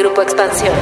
Grupo Expansión.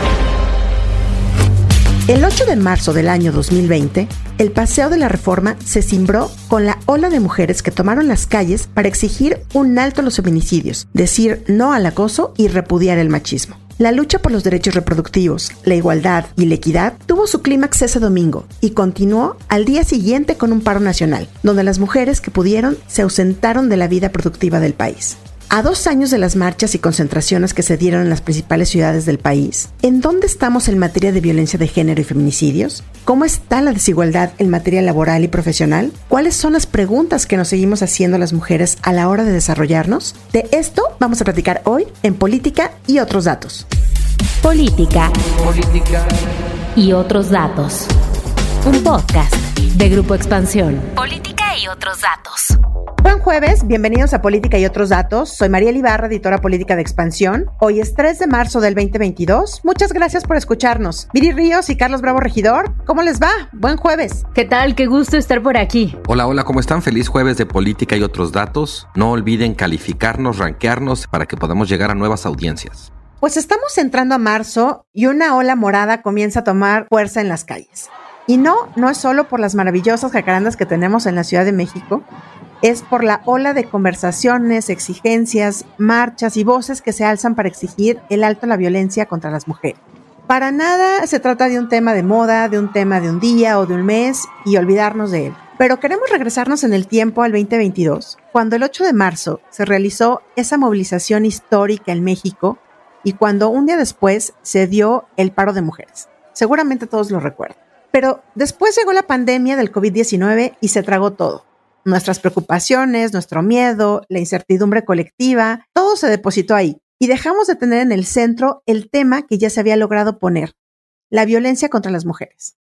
El 8 de marzo del año 2020, el Paseo de la Reforma se cimbró con la ola de mujeres que tomaron las calles para exigir un alto a los feminicidios, decir no al acoso y repudiar el machismo. La lucha por los derechos reproductivos, la igualdad y la equidad tuvo su clímax ese domingo y continuó al día siguiente con un paro nacional, donde las mujeres que pudieron se ausentaron de la vida productiva del país. A dos años de las marchas y concentraciones que se dieron en las principales ciudades del país, ¿en dónde estamos en materia de violencia de género y feminicidios? ¿Cómo está la desigualdad en materia laboral y profesional? ¿Cuáles son las preguntas que nos seguimos haciendo las mujeres a la hora de desarrollarnos? De esto vamos a platicar hoy en Política y otros datos. Política. Política. Y otros datos. Un podcast de Grupo Expansión. Política y otros datos. Buen jueves, bienvenidos a Política y otros datos. Soy María Ibarra, editora política de Expansión. Hoy es 3 de marzo del 2022. Muchas gracias por escucharnos. Viri Ríos y Carlos Bravo Regidor, ¿cómo les va? Buen jueves. ¿Qué tal? Qué gusto estar por aquí. Hola, hola, ¿cómo están? Feliz jueves de Política y otros datos. No olviden calificarnos, rankearnos para que podamos llegar a nuevas audiencias. Pues estamos entrando a marzo y una ola morada comienza a tomar fuerza en las calles. Y no, no es solo por las maravillosas jacarandas que tenemos en la Ciudad de México, es por la ola de conversaciones, exigencias, marchas y voces que se alzan para exigir el alto a la violencia contra las mujeres. Para nada se trata de un tema de moda, de un tema de un día o de un mes y olvidarnos de él. Pero queremos regresarnos en el tiempo al 2022, cuando el 8 de marzo se realizó esa movilización histórica en México y cuando un día después se dio el paro de mujeres. Seguramente todos lo recuerdan. Pero después llegó la pandemia del COVID-19 y se tragó todo nuestras preocupaciones, nuestro miedo, la incertidumbre colectiva, todo se depositó ahí y dejamos de tener en el centro el tema que ya se había logrado poner, la violencia contra las mujeres.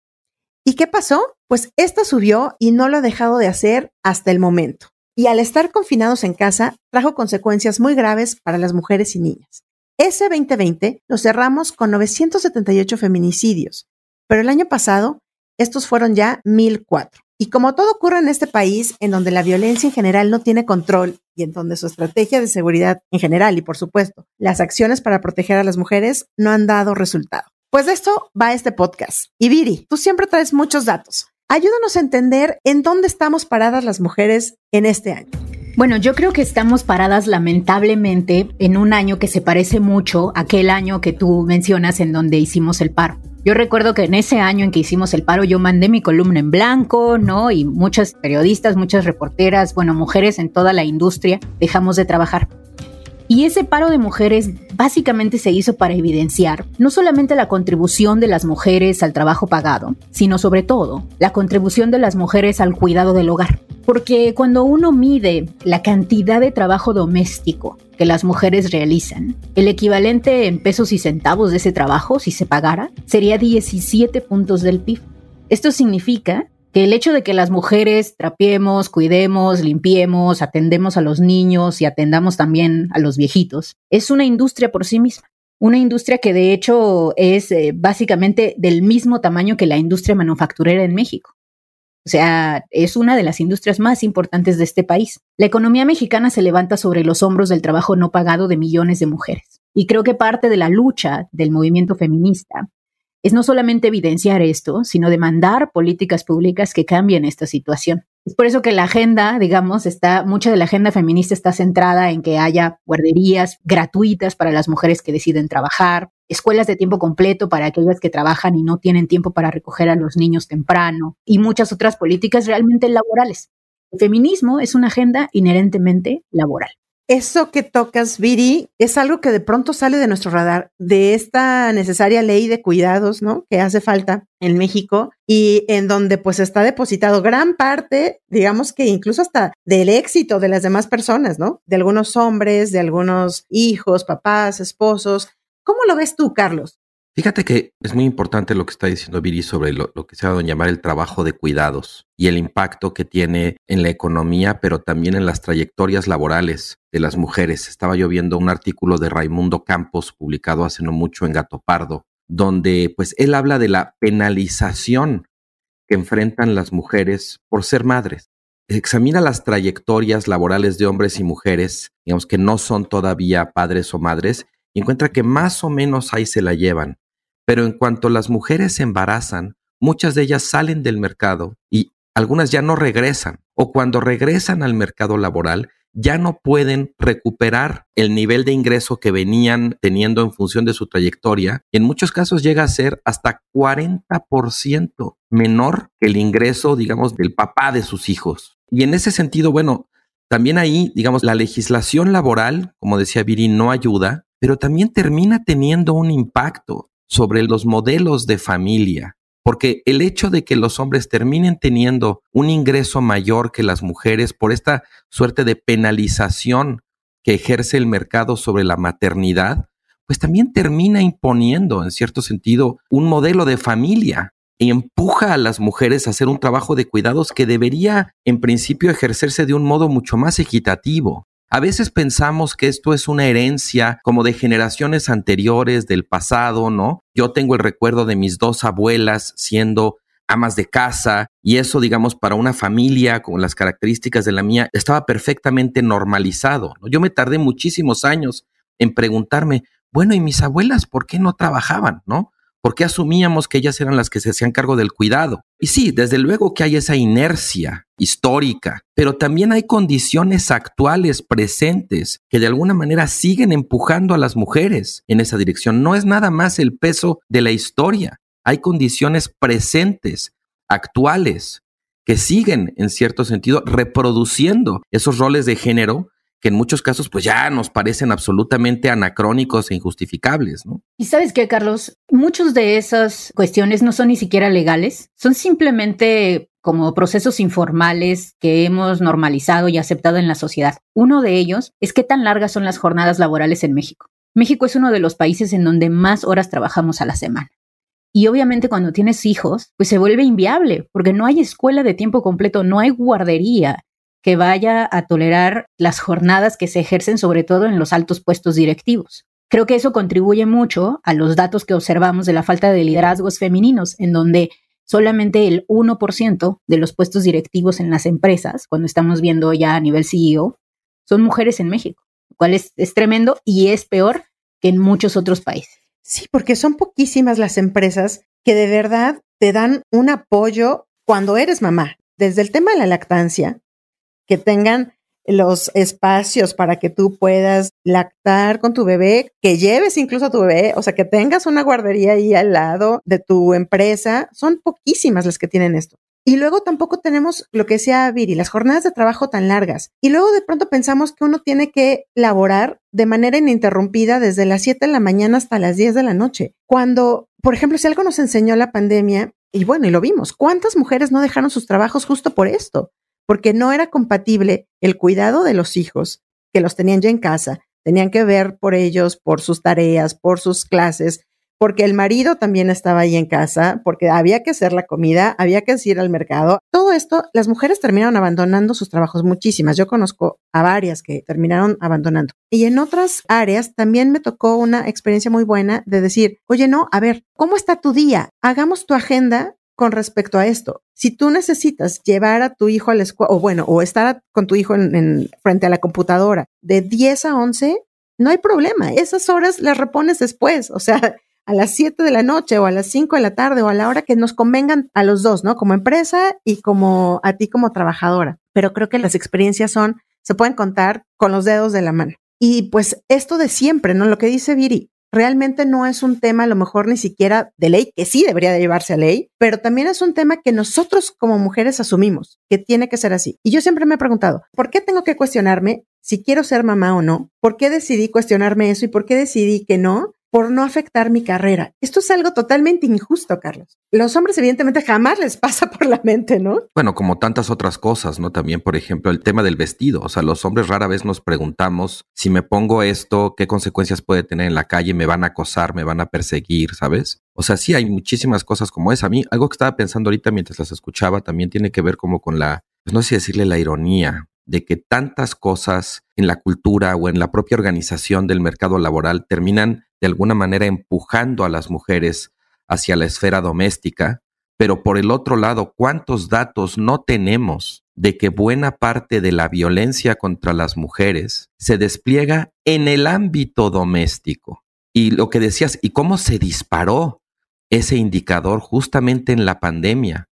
¿Y qué pasó? Pues esta subió y no lo ha dejado de hacer hasta el momento. Y al estar confinados en casa, trajo consecuencias muy graves para las mujeres y niñas. Ese 2020 lo cerramos con 978 feminicidios, pero el año pasado estos fueron ya 1004. Y como todo ocurre en este país, en donde la violencia en general no tiene control y en donde su estrategia de seguridad en general y por supuesto las acciones para proteger a las mujeres no han dado resultado. Pues de esto va este podcast. Y Viri, tú siempre traes muchos datos. Ayúdanos a entender en dónde estamos paradas las mujeres en este año. Bueno, yo creo que estamos paradas lamentablemente en un año que se parece mucho a aquel año que tú mencionas en donde hicimos el paro. Yo recuerdo que en ese año en que hicimos el paro yo mandé mi columna en blanco, ¿no? Y muchas periodistas, muchas reporteras, bueno, mujeres en toda la industria dejamos de trabajar. Y ese paro de mujeres básicamente se hizo para evidenciar no solamente la contribución de las mujeres al trabajo pagado, sino sobre todo la contribución de las mujeres al cuidado del hogar. Porque cuando uno mide la cantidad de trabajo doméstico que las mujeres realizan, el equivalente en pesos y centavos de ese trabajo, si se pagara, sería 17 puntos del PIB. Esto significa que el hecho de que las mujeres trapiemos, cuidemos, limpiemos, atendemos a los niños y atendamos también a los viejitos, es una industria por sí misma. Una industria que de hecho es eh, básicamente del mismo tamaño que la industria manufacturera en México. O sea, es una de las industrias más importantes de este país. La economía mexicana se levanta sobre los hombros del trabajo no pagado de millones de mujeres. Y creo que parte de la lucha del movimiento feminista es no solamente evidenciar esto, sino demandar políticas públicas que cambien esta situación. Es por eso que la agenda, digamos, está, mucha de la agenda feminista está centrada en que haya guarderías gratuitas para las mujeres que deciden trabajar, escuelas de tiempo completo para aquellas que trabajan y no tienen tiempo para recoger a los niños temprano y muchas otras políticas realmente laborales. El feminismo es una agenda inherentemente laboral. Eso que tocas, Viri, es algo que de pronto sale de nuestro radar, de esta necesaria ley de cuidados, ¿no? Que hace falta en México y en donde pues está depositado gran parte, digamos que incluso hasta del éxito de las demás personas, ¿no? De algunos hombres, de algunos hijos, papás, esposos, ¿Cómo lo ves tú, Carlos? Fíjate que es muy importante lo que está diciendo Viri sobre lo, que se dado en llamar el trabajo de cuidados y el impacto que tiene en la economía, pero también en las trayectorias laborales de las mujeres. Estaba yo viendo un artículo de Raimundo Campos publicado hace no mucho en Gato Pardo, donde pues él habla de la penalización que enfrentan las mujeres por ser madres. Examina las trayectorias laborales de hombres y mujeres, digamos que no son todavía padres o madres, y encuentra que más o menos ahí se la llevan. Pero en cuanto las mujeres se embarazan, muchas de ellas salen del mercado y algunas ya no regresan. O cuando regresan al mercado laboral, ya no pueden recuperar el nivel de ingreso que venían teniendo en función de su trayectoria. Y en muchos casos llega a ser hasta 40% menor que el ingreso, digamos, del papá de sus hijos. Y en ese sentido, bueno, también ahí, digamos, la legislación laboral, como decía Viri, no ayuda, pero también termina teniendo un impacto sobre los modelos de familia. Porque el hecho de que los hombres terminen teniendo un ingreso mayor que las mujeres por esta suerte de penalización que ejerce el mercado sobre la maternidad, pues también termina imponiendo, en cierto sentido, un modelo de familia y empuja a las mujeres a hacer un trabajo de cuidados que debería, en principio, ejercerse de un modo mucho más equitativo. A veces pensamos que esto es una herencia como de generaciones anteriores del pasado, ¿no? Yo tengo el recuerdo de mis dos abuelas siendo amas de casa y eso, digamos, para una familia con las características de la mía, estaba perfectamente normalizado. Yo me tardé muchísimos años en preguntarme, bueno, ¿y mis abuelas por qué no trabajaban? ¿No? ¿Por qué asumíamos que ellas eran las que se hacían cargo del cuidado? Y sí, desde luego que hay esa inercia histórica, pero también hay condiciones actuales presentes que de alguna manera siguen empujando a las mujeres en esa dirección. No es nada más el peso de la historia, hay condiciones presentes, actuales, que siguen en cierto sentido reproduciendo esos roles de género que en muchos casos pues ya nos parecen absolutamente anacrónicos e injustificables, ¿no? Y sabes qué, Carlos, muchas de esas cuestiones no son ni siquiera legales, son simplemente como procesos informales que hemos normalizado y aceptado en la sociedad. Uno de ellos es qué tan largas son las jornadas laborales en México. México es uno de los países en donde más horas trabajamos a la semana. Y obviamente cuando tienes hijos, pues se vuelve inviable, porque no hay escuela de tiempo completo, no hay guardería, que vaya a tolerar las jornadas que se ejercen sobre todo en los altos puestos directivos. Creo que eso contribuye mucho a los datos que observamos de la falta de liderazgos femeninos, en donde solamente el 1% de los puestos directivos en las empresas, cuando estamos viendo ya a nivel CEO, son mujeres en México, lo cual es, es tremendo y es peor que en muchos otros países. Sí, porque son poquísimas las empresas que de verdad te dan un apoyo cuando eres mamá. Desde el tema de la lactancia, que tengan los espacios para que tú puedas lactar con tu bebé, que lleves incluso a tu bebé, o sea, que tengas una guardería ahí al lado de tu empresa. Son poquísimas las que tienen esto. Y luego tampoco tenemos lo que decía Viri, las jornadas de trabajo tan largas. Y luego de pronto pensamos que uno tiene que laborar de manera ininterrumpida desde las 7 de la mañana hasta las 10 de la noche. Cuando, por ejemplo, si algo nos enseñó la pandemia, y bueno, y lo vimos, ¿cuántas mujeres no dejaron sus trabajos justo por esto? Porque no era compatible el cuidado de los hijos, que los tenían ya en casa, tenían que ver por ellos, por sus tareas, por sus clases, porque el marido también estaba ahí en casa, porque había que hacer la comida, había que ir al mercado. Todo esto, las mujeres terminaron abandonando sus trabajos muchísimas. Yo conozco a varias que terminaron abandonando. Y en otras áreas también me tocó una experiencia muy buena de decir, oye, no, a ver, ¿cómo está tu día? Hagamos tu agenda con respecto a esto. Si tú necesitas llevar a tu hijo a la escuela, o bueno, o estar con tu hijo en, frente a la computadora de 10 a 11, no hay problema. Esas horas las repones después, o sea, a las 7 de la noche o a las 5 de la tarde o a la hora que nos convengan a los dos, ¿no? Como empresa y como a ti como trabajadora. Pero creo que las experiencias son, se pueden contar con los dedos de la mano. Y pues esto de siempre, ¿no? Lo que dice Viri, realmente no es un tema a lo mejor ni siquiera de ley, que sí debería de llevarse a ley, pero también es un tema que nosotros como mujeres asumimos, que tiene que ser así. Y yo siempre me he preguntado, ¿por qué tengo que cuestionarme si quiero ser mamá o no? ¿Por qué decidí cuestionarme eso y por qué decidí que no? Por no afectar mi carrera. Esto es algo totalmente injusto, Carlos. Los hombres evidentemente jamás les pasa por la mente, ¿no? Bueno, como tantas otras cosas, ¿no? También, por ejemplo, el tema del vestido. O sea, los hombres rara vez nos preguntamos si me pongo esto, qué consecuencias puede tener en la calle, me van a acosar, me van a perseguir, ¿sabes? O sea, sí hay muchísimas cosas como esa. A mí, algo que estaba pensando ahorita mientras las escuchaba también tiene que ver como con la, pues no sé decirle la ironía, de que tantas cosas en la cultura o en la propia organización del mercado laboral terminan de alguna manera empujando a las mujeres hacia la esfera doméstica, pero por el otro lado, ¿cuántos datos no tenemos de que buena parte de la violencia contra las mujeres se despliega en el ámbito doméstico? Y lo que decías, ¿y cómo se disparó ese indicador justamente en la pandemia?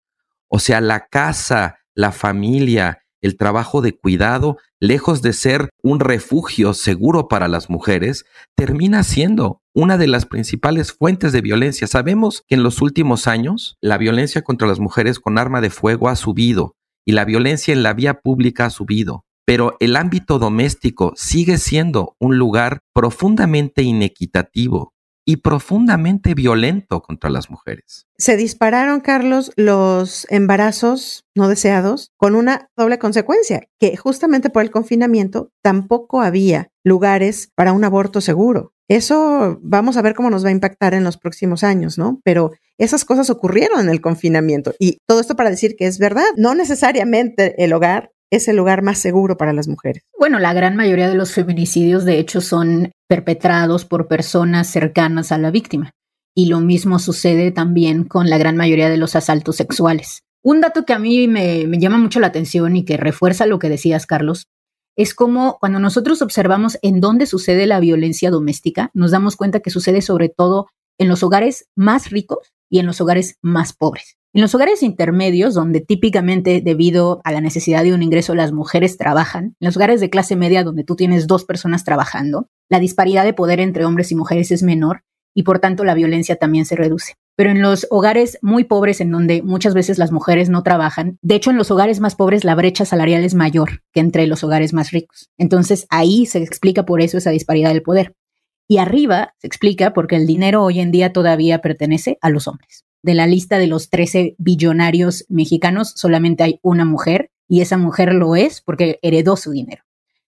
O sea, la casa, la familia, el trabajo de cuidado, lejos de ser un refugio seguro para las mujeres, termina siendo una de las principales fuentes de violencia. Sabemos que en los últimos años la violencia contra las mujeres con arma de fuego ha subido y la violencia en la vía pública ha subido, pero el ámbito doméstico sigue siendo un lugar profundamente inequitativo y profundamente violento contra las mujeres. Se dispararon, Carlos, los embarazos no deseados con una doble consecuencia, que justamente por el confinamiento tampoco había lugares para un aborto seguro. Eso vamos a ver cómo nos va a impactar en los próximos años, ¿no? Pero esas cosas ocurrieron en el confinamiento y todo esto para decir que es verdad, no necesariamente el hogar es el lugar más seguro para las mujeres. Bueno, la gran mayoría de los feminicidios, de hecho, son perpetrados por personas cercanas a la víctima. Y lo mismo sucede también con la gran mayoría de los asaltos sexuales. Un dato que a mí me, llama mucho la atención y que refuerza lo que decías, Carlos, es como cuando nosotros observamos en dónde sucede la violencia doméstica, nos damos cuenta que sucede sobre todo en los hogares más ricos y en los hogares más pobres. En los hogares intermedios, donde típicamente debido a la necesidad de un ingreso las mujeres trabajan, en los hogares de clase media donde tú tienes dos personas trabajando, la disparidad de poder entre hombres y mujeres es menor y por tanto la violencia también se reduce. Pero en los hogares muy pobres, en donde muchas veces las mujeres no trabajan, de hecho en los hogares más pobres la brecha salarial es mayor que entre los hogares más ricos. Entonces ahí se explica por eso esa disparidad del poder. Y arriba se explica porque el dinero hoy en día todavía pertenece a los hombres de la lista de los 13 billonarios mexicanos, solamente hay una mujer y esa mujer lo es porque heredó su dinero.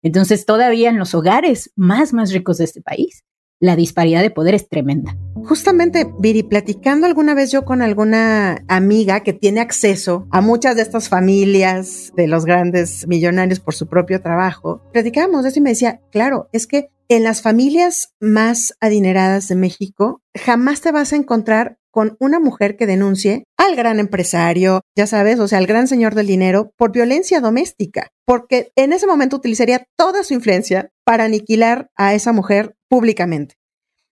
Entonces, todavía en los hogares más, más ricos de este país, la disparidad de poder es tremenda. Justamente, Viri, platicando alguna vez yo con alguna amiga que tiene acceso a muchas de estas familias de los grandes millonarios por su propio trabajo, platicábamos de eso y me decía, claro, es que en las familias más adineradas de México jamás te vas a encontrar con una mujer que denuncie al gran empresario, ya sabes, o sea, al gran señor del dinero, por violencia doméstica, porque en ese momento utilizaría toda su influencia para aniquilar a esa mujer públicamente.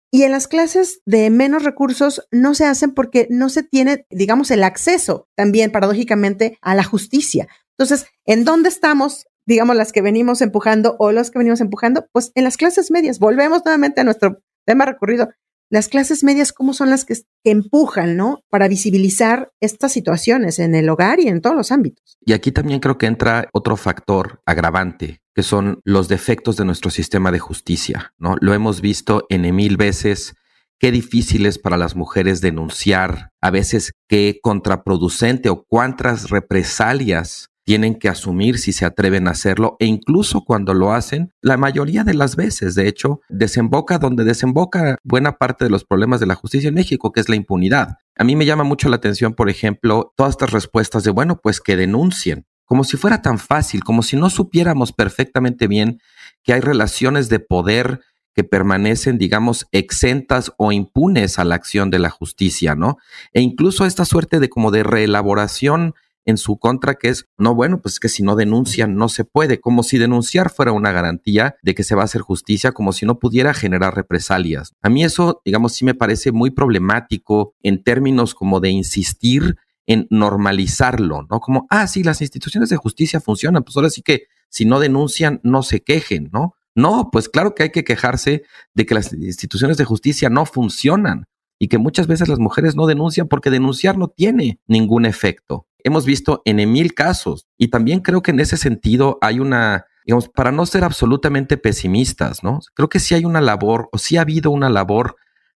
Y en las clases de menos recursos no se hacen porque no se tiene, digamos, el acceso también, paradójicamente, a la justicia. Entonces, ¿en dónde estamos? Digamos, las que venimos empujando o los que venimos empujando, pues en las clases medias. Volvemos nuevamente a nuestro tema recurrido las clases medias, ¿cómo son las que, empujan, ¿no? Para visibilizar estas situaciones en el hogar y en todos los ámbitos. Y aquí también creo que entra otro factor agravante, que son los defectos de nuestro sistema de justicia, ¿no? Lo hemos visto en mil veces. Qué difícil es para las mujeres denunciar, a veces qué contraproducente o cuántas represalias tienen que asumir si se atreven a hacerlo e incluso cuando lo hacen, la mayoría de las veces, de hecho, desemboca donde desemboca buena parte de los problemas de la justicia en México, que es la impunidad. A mí me llama mucho la atención, por ejemplo, todas estas respuestas de, bueno, pues que denuncien, como si fuera tan fácil, como si no supiéramos perfectamente bien que hay relaciones de poder que permanecen, digamos, exentas o impunes a la acción de la justicia, ¿no? E incluso esta suerte de como de reelaboración en su contra, que es, no, bueno, pues que si no denuncian no se puede, como si denunciar fuera una garantía de que se va a hacer justicia, como si no pudiera generar represalias. A mí eso, digamos, sí me parece muy problemático en términos como de insistir en normalizarlo, ¿no? Como, ah, sí, las instituciones de justicia funcionan, pues ahora sí que si no denuncian, no se quejen, ¿no? No, pues claro que hay que quejarse de que las instituciones de justicia no funcionan y que muchas veces las mujeres no denuncian porque denunciar no tiene ningún efecto hemos visto en mil casos. Y también creo que en ese sentido hay una, digamos, para no ser absolutamente pesimistas, ¿no? Creo que sí hay una labor, o sí ha habido una labor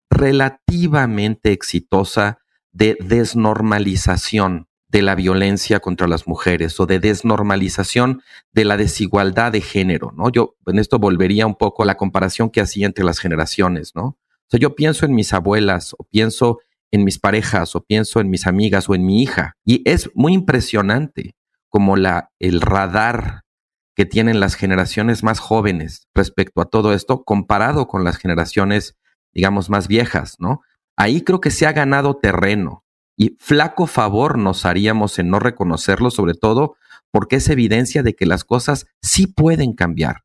relativamente exitosa de desnormalización de la violencia contra las mujeres o de desnormalización de la desigualdad de género, ¿no? Yo en esto volvería un poco a la comparación que hacía entre las generaciones, ¿no? O sea, yo pienso en mis abuelas o pienso en mis parejas o pienso en mis amigas o en mi hija. Y es muy impresionante como la, el radar que tienen las generaciones más jóvenes respecto a todo esto comparado con las generaciones, digamos, más viejas, ¿no? Ahí creo que se ha ganado terreno y flaco favor nos haríamos en no reconocerlo, sobre todo porque es evidencia de que las cosas sí pueden cambiar.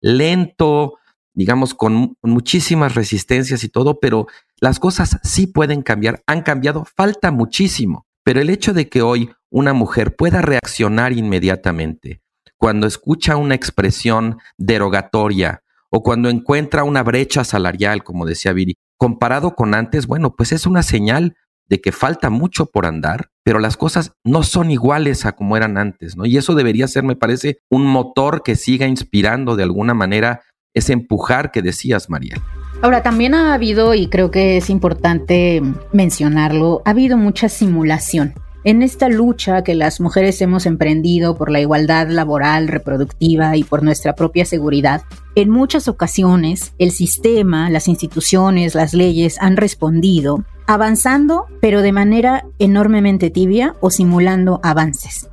Lento, digamos, con muchísimas resistencias y todo, pero las cosas sí pueden cambiar, han cambiado, falta muchísimo. Pero el hecho de que hoy una mujer pueda reaccionar inmediatamente cuando escucha una expresión derogatoria o cuando encuentra una brecha salarial, como decía Viri, comparado con antes, bueno, pues es una señal de que falta mucho por andar, pero las cosas no son iguales a como eran antes, ¿no? Y eso debería ser, me parece, un motor que siga inspirando de alguna manera ese empujar que decías, María. Ahora, también ha habido, y creo que es importante mencionarlo, ha habido mucha simulación. En esta lucha que las mujeres hemos emprendido por la igualdad laboral, reproductiva y por nuestra propia seguridad, en muchas ocasiones el sistema, las instituciones, las leyes han respondido avanzando, pero de manera enormemente tibia o simulando avances.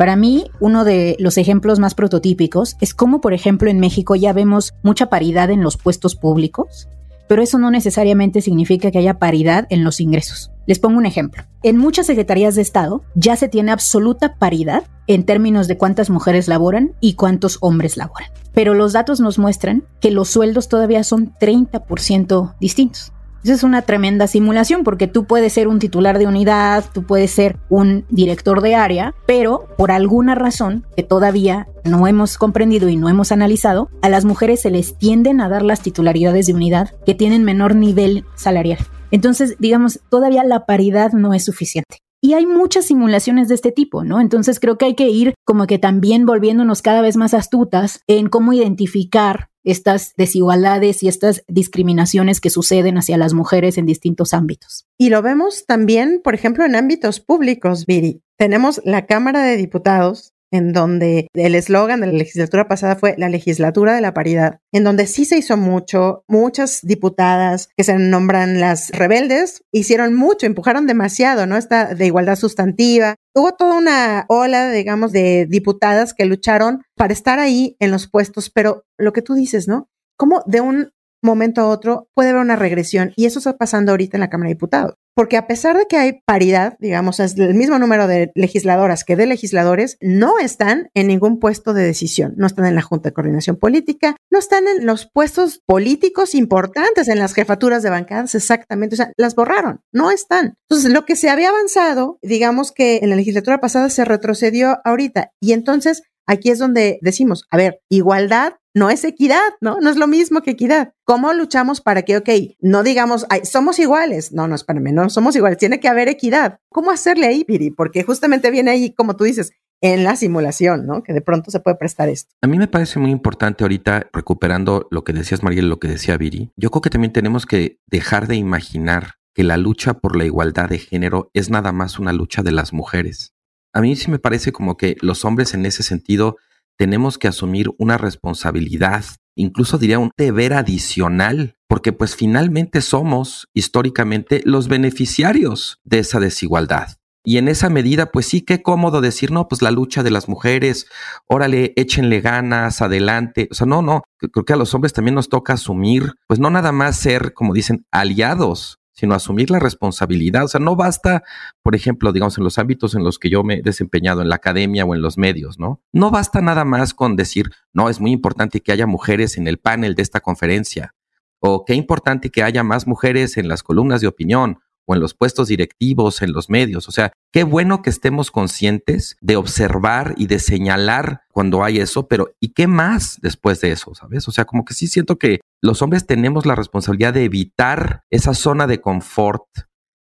Para mí, uno de los ejemplos más prototípicos es cómo, por ejemplo, en México ya vemos mucha paridad en los puestos públicos, pero eso no necesariamente significa que haya paridad en los ingresos. Les pongo un ejemplo. En muchas secretarías de Estado ya se tiene absoluta paridad en términos de cuántas mujeres laboran y cuántos hombres laboran. Pero los datos nos muestran que los sueldos todavía son 30% distintos. Esa es una tremenda simulación porque tú puedes ser un titular de unidad, tú puedes ser un director de área, pero por alguna razón que todavía no hemos comprendido y no hemos analizado, a las mujeres se les tienden a dar las titularidades de unidad que tienen menor nivel salarial. Entonces, digamos, todavía la paridad no es suficiente. Y hay muchas simulaciones de este tipo, ¿no? Entonces creo que hay que ir como que también volviéndonos cada vez más astutas en cómo identificar estas desigualdades y estas discriminaciones que suceden hacia las mujeres en distintos ámbitos. Y lo vemos también, por ejemplo, en ámbitos públicos, Viri. Tenemos la Cámara de Diputados en donde el eslogan de la legislatura pasada fue la legislatura de la paridad, en donde sí se hizo mucho, muchas diputadas que se nombran las rebeldes hicieron mucho, empujaron demasiado, ¿no? Esta de igualdad sustantiva. Hubo toda una ola, digamos, de diputadas que lucharon para estar ahí en los puestos, pero lo que tú dices, ¿no? Como de un momento a otro puede haber una regresión y eso está pasando ahorita en la Cámara de Diputados. Porque a pesar de que hay paridad, digamos, es el mismo número de legisladoras que de legisladores, no están en ningún puesto de decisión. No están en la Junta de Coordinación Política, no están en los puestos políticos importantes, en las jefaturas de bancadas, exactamente. O sea, las borraron, no están. Entonces, lo que se había avanzado, digamos que en la legislatura pasada se retrocedió ahorita. Y entonces aquí es donde decimos, a ver, igualdad no es equidad, ¿no? No es lo mismo que equidad. ¿Cómo luchamos para que, ok, no digamos, Ay, somos iguales? No, no, espérame, no somos iguales, tiene que haber equidad. ¿Cómo hacerle ahí, Piri? Porque justamente viene ahí, como tú dices, en la simulación, ¿no? Que de pronto se puede prestar esto. A mí me parece muy importante ahorita, recuperando lo que decías, Mariel, lo que decía Viri, yo creo que también tenemos que dejar de imaginar que la lucha por la igualdad de género es nada más una lucha de las mujeres a mí sí me parece como que los hombres en ese sentido tenemos que asumir una responsabilidad, incluso diría un deber adicional, porque pues finalmente somos históricamente los beneficiarios de esa desigualdad. Y en esa medida, pues sí, qué cómodo decir, no, pues la lucha de las mujeres, órale, échenle ganas, adelante. O sea, no, no, creo que a los hombres también nos toca asumir, pues no nada más ser, como dicen, aliados sino asumir la responsabilidad. O sea, no basta, por ejemplo, digamos, en los ámbitos en los que yo me he desempeñado, en la academia o en los medios, ¿no? No basta nada más con decir, no, es muy importante que haya mujeres en el panel de esta conferencia, o qué importante que haya más mujeres en las columnas de opinión, o en los puestos directivos, en los medios. O sea, qué bueno que estemos conscientes de observar y de señalar cuando hay eso, pero ¿y qué más después de eso? ¿Sabes? O sea, como que sí siento que los hombres tenemos la responsabilidad de evitar esa zona de confort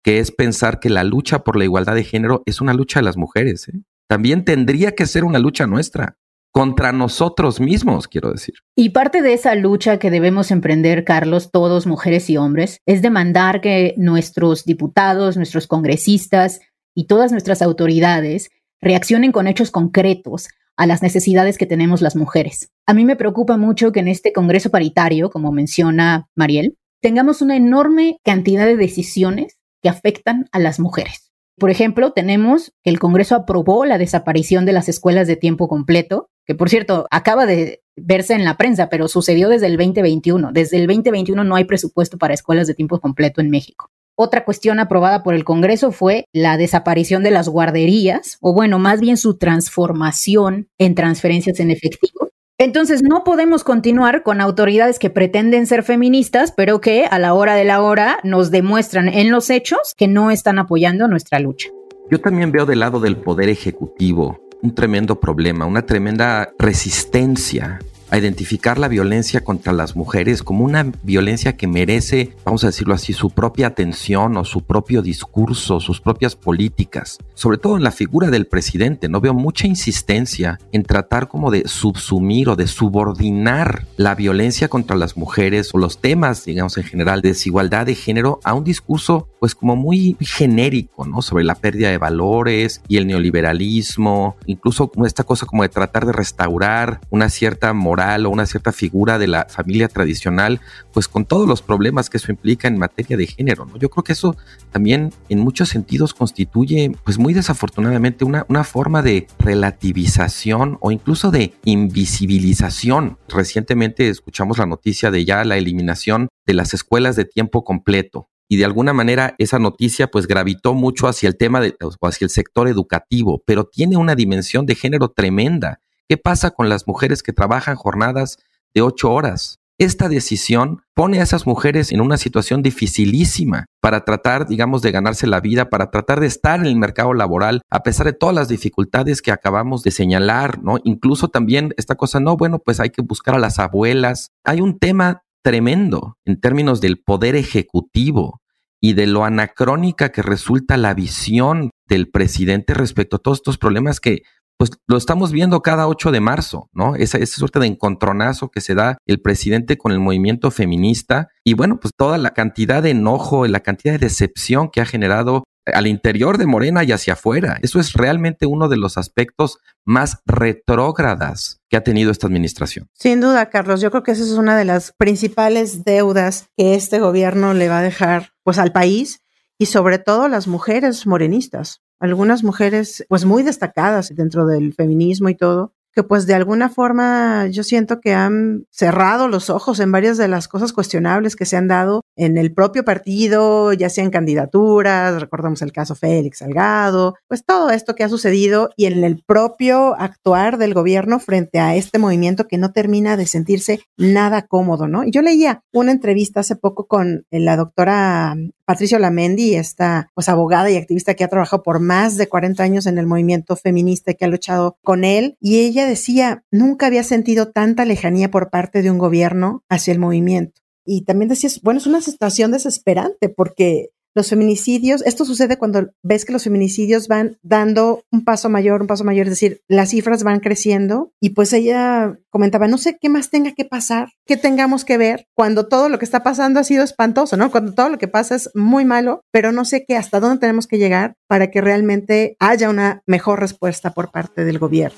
que es pensar que la lucha por la igualdad de género es una lucha de las mujeres. ¿eh? También tendría que ser una lucha nuestra contra nosotros mismos, quiero decir. Y parte de esa lucha que debemos emprender, Carlos, todos, mujeres y hombres, es demandar que nuestros diputados, nuestros congresistas y todas nuestras autoridades reaccionen con hechos concretos a las necesidades que tenemos las mujeres. A mí me preocupa mucho que en este Congreso paritario, como menciona Mariel, tengamos una enorme cantidad de decisiones que afectan a las mujeres. Por ejemplo, tenemos que el Congreso aprobó la desaparición de las escuelas de tiempo completo, que por cierto acaba de verse en la prensa, pero sucedió desde el 2021. Desde el 2021 no hay presupuesto para escuelas de tiempo completo en México. Otra cuestión aprobada por el Congreso fue la desaparición de las guarderías, o bueno, más bien su transformación en transferencias en efectivo. Entonces no podemos continuar con autoridades que pretenden ser feministas, pero que a la hora de la hora nos demuestran en los hechos que no están apoyando nuestra lucha. Yo también veo del lado del poder ejecutivo un tremendo problema, una tremenda resistencia a identificar la violencia contra las mujeres como una violencia que merece, vamos a decirlo así, su propia atención o su propio discurso, sus propias políticas. Sobre todo en la figura del presidente, no veo mucha insistencia en tratar como de subsumir o de subordinar la violencia contra las mujeres o los temas, digamos en general, de desigualdad de género a un discurso pues como muy genérico, ¿no? Sobre la pérdida de valores y el neoliberalismo, incluso esta cosa como de tratar de restaurar una cierta moral o una cierta figura de la familia tradicional, pues con todos los problemas que eso implica en materia de género. ¿no? Yo creo que eso también en muchos sentidos constituye, pues muy desafortunadamente, una, una forma de relativización o incluso de invisibilización. Recientemente escuchamos la noticia de ya la eliminación de las escuelas de tiempo completo y de alguna manera esa noticia pues gravitó mucho hacia el tema de, hacia el sector educativo, pero tiene una dimensión de género tremenda ¿Qué pasa con las mujeres que trabajan jornadas de ocho horas? Esta decisión pone a esas mujeres en una situación dificilísima para tratar, digamos, de ganarse la vida, para tratar de estar en el mercado laboral, a pesar de todas las dificultades que acabamos de señalar, ¿no? Incluso también esta cosa, no, bueno, pues hay que buscar a las abuelas. Hay un tema tremendo en términos del poder ejecutivo y de lo anacrónica que resulta la visión del presidente respecto a todos estos problemas que pues lo estamos viendo cada 8 de marzo, ¿no? Esa, esa suerte de encontronazo que se da el presidente con el movimiento feminista y bueno, pues toda la cantidad de enojo y la cantidad de decepción que ha generado al interior de Morena y hacia afuera. Eso es realmente uno de los aspectos más retrógradas que ha tenido esta administración. Sin duda, Carlos, yo creo que esa es una de las principales deudas que este gobierno le va a dejar pues al país y sobre todo las mujeres morenistas algunas mujeres pues muy destacadas dentro del feminismo y todo, que pues de alguna forma yo siento que han cerrado los ojos en varias de las cosas cuestionables que se han dado en el propio partido, ya sean candidaturas, recordamos el caso Félix Salgado, pues todo esto que ha sucedido y en el propio actuar del gobierno frente a este movimiento que no termina de sentirse nada cómodo, ¿no? Yo leía una entrevista hace poco con la doctora Patricia Lamendi, esta pues abogada y activista que ha trabajado por más de 40 años en el movimiento feminista que ha luchado con él, y ella decía, nunca había sentido tanta lejanía por parte de un gobierno hacia el movimiento. Y también decía, bueno, es una situación desesperante porque los feminicidios, esto sucede cuando ves que los feminicidios van dando un paso mayor, un paso mayor, es decir, las cifras van creciendo y pues ella comentaba, no sé qué más tenga que pasar, qué tengamos que ver cuando todo lo que está pasando ha sido espantoso, ¿no? Cuando todo lo que pasa es muy malo, pero no sé qué, hasta dónde tenemos que llegar para que realmente haya una mejor respuesta por parte del gobierno.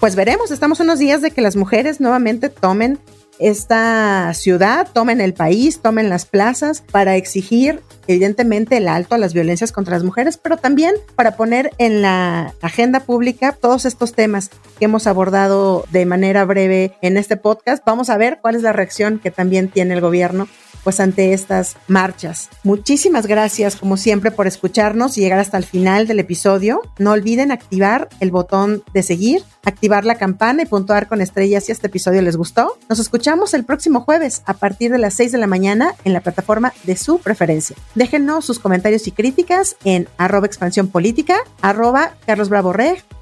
Pues veremos, estamos unos días de que las mujeres nuevamente tomen esta ciudad, tomen el país, tomen las plazas para exigir evidentemente el alto a las violencias contra las mujeres, pero también para poner en la agenda pública todos estos temas que hemos abordado de manera breve en este podcast. Vamos a ver cuál es la reacción que también tiene el gobierno pues ante estas marchas. Muchísimas gracias como siempre por escucharnos y llegar hasta el final del episodio. No olviden activar el botón de seguir, activar la campana y puntuar con estrellas si este episodio les gustó. Nos escuchamos el próximo jueves a partir de las 6 de la mañana en la plataforma de su preferencia. Déjenos sus comentarios y críticas en arroba expansión política, arroba Carlos Bravo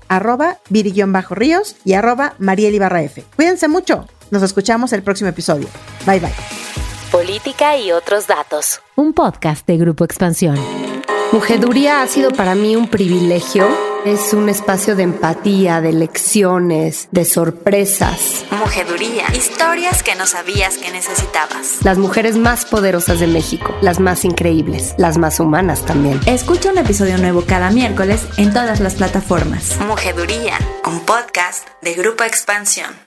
arroba Bajo ríos y arroba Mariel Ibarra F. Cuídense mucho. Nos escuchamos el próximo episodio. Bye bye. Política y otros datos. Un podcast de Grupo Expansión. Mujeduría ha sido para mí un privilegio. Es un espacio de empatía, de lecciones, de sorpresas. Mujeduría. Historias que no sabías que necesitabas. Las mujeres más poderosas de México, las más increíbles, las más humanas también. Escucha un episodio nuevo cada miércoles en todas las plataformas. Mujeduría, un podcast de Grupo Expansión.